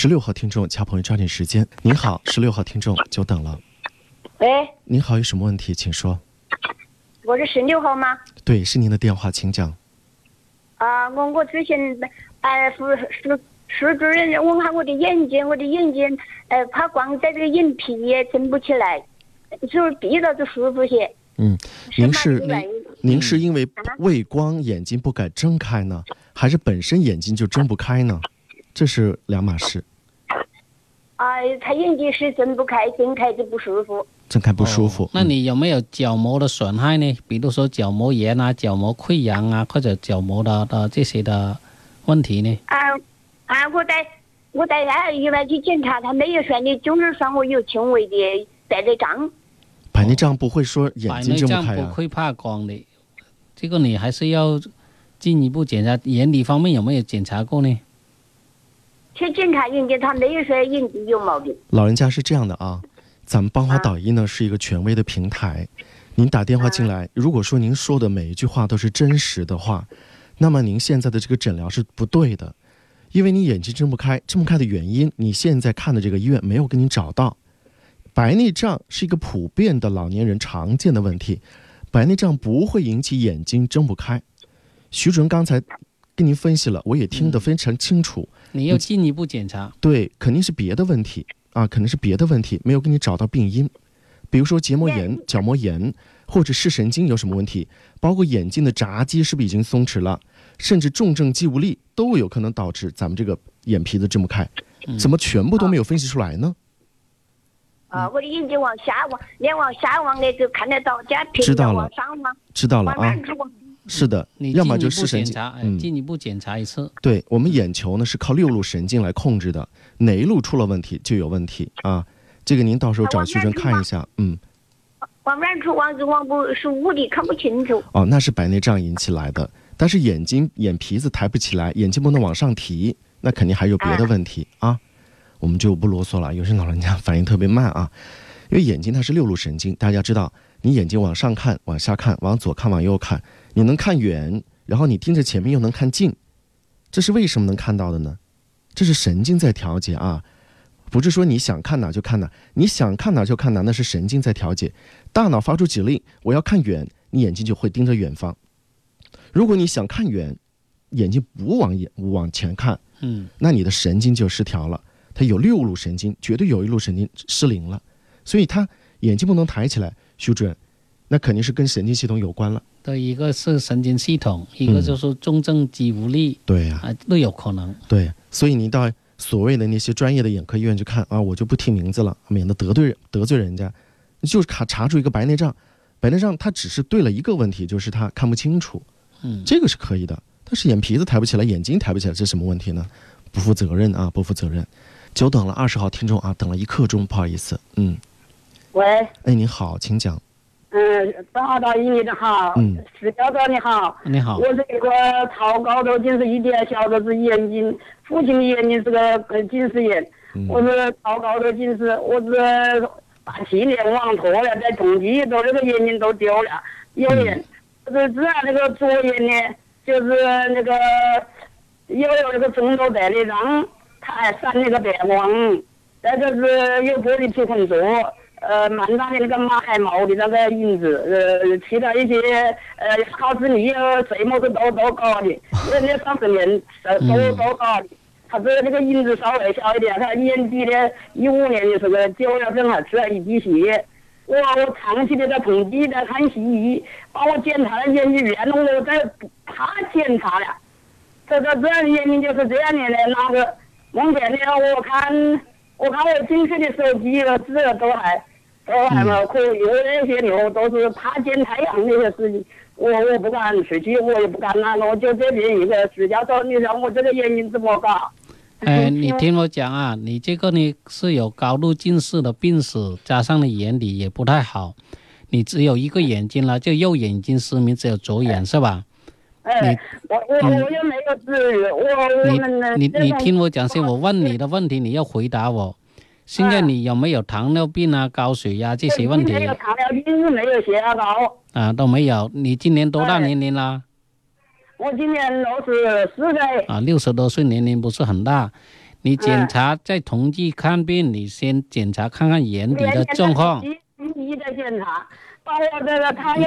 十六号听众，掐朋友抓紧时间。您好，十六号听众，久等了。喂，您好，有什么问题请说。我是十六号吗？对，是您的电话，请讲。啊，我我之前哎，是是是主任问下我的眼睛，我的眼睛呃怕光在这个眼皮也睁不起来，就是闭着就舒服些。嗯，您是您是因为啊畏光眼睛不敢睁开呢，还是本身眼睛就睁不开呢？这是两码事，哎，他眼睛是睁不开，睁开就不舒服。睁开不舒服。哦那你有没有角膜的损害呢？比如说角膜炎啊、角膜溃疡啊，或者角膜的的这些的问题呢？啊啊！我带我带他医院去检查，他没有说你就是说我有轻微的白内障。白内障不会说眼睛睁不开啊？障不会怕光的，这个你还是要进一步检查。眼底方面有没有检查过呢？去检查眼睛，他没有说眼睛有毛病。老人家是这样的啊，咱们邦华导医呢是一个权威的平台，您打电话进来，如果说您说的每一句话都是真实的话，那么您现在的这个诊疗是不对的，因为你眼睛睁不开，睁不开的原因，你现在看的这个医院没有给你找到。白内障是一个普遍的老年人常见的问题，白内障不会引起眼睛睁不开。徐主任刚才跟您分析了，我也听得非常清楚。你要进一步检查。对，肯定是别的问题啊，肯定是别的问题，没有给你找到病因，比如说结膜炎、角膜炎，或者视神经有什么问题，包括眼睛的匝肌是不是已经松弛了，甚至重症肌无力都有可能导致咱们这个眼皮子睁不开，嗯怎么全部都没有分析出来呢？啊，我的眼睛往下望，脸往下望的就看得到，这样平知道了的往上望，知道了啊？是的，你要么就视神经检查，，哎，嗯，进一步检查一次。对我们眼球呢是靠六路神经来控制的，哪一路出了问题就有问题啊。这个您到时候找徐主任看一下，嗯，往远处望就望不是雾的，看不清楚。哦，那是白内障引起来的，但是眼睛眼皮子抬不起来，眼睛不能往上提，那肯定还有别的问题啊。我们就不啰嗦了，有些老人家反应特别慢啊，因为眼睛它是六路神经，大家知道，你眼睛往上看、往下看、往左看、往右看，你能看远，然后你盯着前面又能看近，这是为什么能看到的呢？这是神经在调节啊，不是说你想看哪就看哪，你想看哪就看哪，那是神经在调节。大脑发出指令，我要看远，你眼睛就会盯着远方。如果你想看远，眼睛不往眼往前看，嗯，那你的神经就失调了。它有六路神经，绝对有一路神经失灵了，所以它眼睛不能抬起来。徐主任，那肯定是跟神经系统有关了。对，一个是神经系统，一个嗯就是重症肌无力对呀、啊，都有可能。对，所以你到所谓的那些专业的眼科医院去看啊，我就不提名字了，免得得罪人得罪人家。就是查查出一个白内障，白内障它只是对了一个问题，就是它看不清楚，嗯，这个是可以的。但是眼皮子抬不起来，眼睛抬不起来，这是什么问题呢？不负责任啊，不负责任。久等了，二十号听众啊，等了一刻钟，不好意思。嗯，喂，哎，你好，请讲。嗯，大大姨你的好，嗯。石教授你好，你好。我，是一个超高度近视一点，小的是眼睛，父亲的眼睛是个呃近视眼，嗯。我是超高度近视，我是八七年网脱了，在重庆都那个眼睛都丢了，右眼，就是只要那个左眼呢，就是那个又有那个中度白内障，它还闪那个白光，再就是有玻璃体混浊。呃，满大的那个马海毛的那个影子，呃，其他一些呃考试你呃谁么子都都高的，那那三十年呃都都高的。他这个那个影子稍微小一点，他年底的一五年的时候九月份还吃了一滴血。我我长期的在统计在看西医，把我检查的眼睛院了，我在怕检查了。这个这样的眼睛就是这样的呢，那个目前呢，我看我看我进去的手机了，字都还都还嘛可因为那些牛都是怕见太阳那些事情，我我不敢出去，我也不敢那个，我就这边一个石教授，你让我这个眼睛怎么搞？哎，你听我讲啊，你这个呢是有高度近视的病史，加上你眼底也不太好，你只有一个眼睛了，就右眼睛失明，只有左眼是吧？哎，我我我又没有治愈，我我你你你听我讲先，我问你的问题你要回答我。现在你有没有糖尿病啊、高血压这些问题没有糖尿病，没有血压高。啊？都没有。你今年多大哎年龄啦？我今年六十四岁，啊，六十多岁年龄不是很大。你检查在同济看病，你先检查看看眼底的状况。的检查，把我这个他又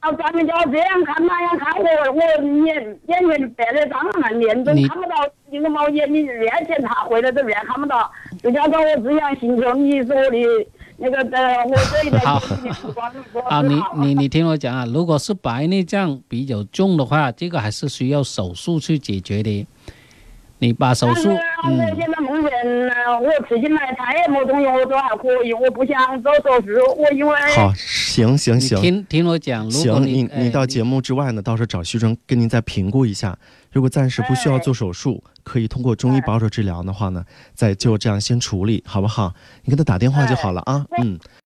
到专门家这样看那样看，我我眼眼睛白的张了，眼睛你看不到，那个毛眼你院检查回来这边看不到，再加上我这样心情，你说的那个呃，我这一代好。眼睛不光说啊，你是好你你听我讲啊，如果是白内障比较重的话，这个还是需要手术去解决的。你把手术，嗯，现在目前呢，我吃进来他也没东西，我都还可以，我不想做手术，我因为好，行行行。听听我讲，如果行，你哎你到节目之外呢，到时候找徐峥跟您再评估一下。如果暂时不需要做手术，可以通过中医保守治疗的话呢，再就这样先处理，好不好？你给他打电话就好了啊。嗯。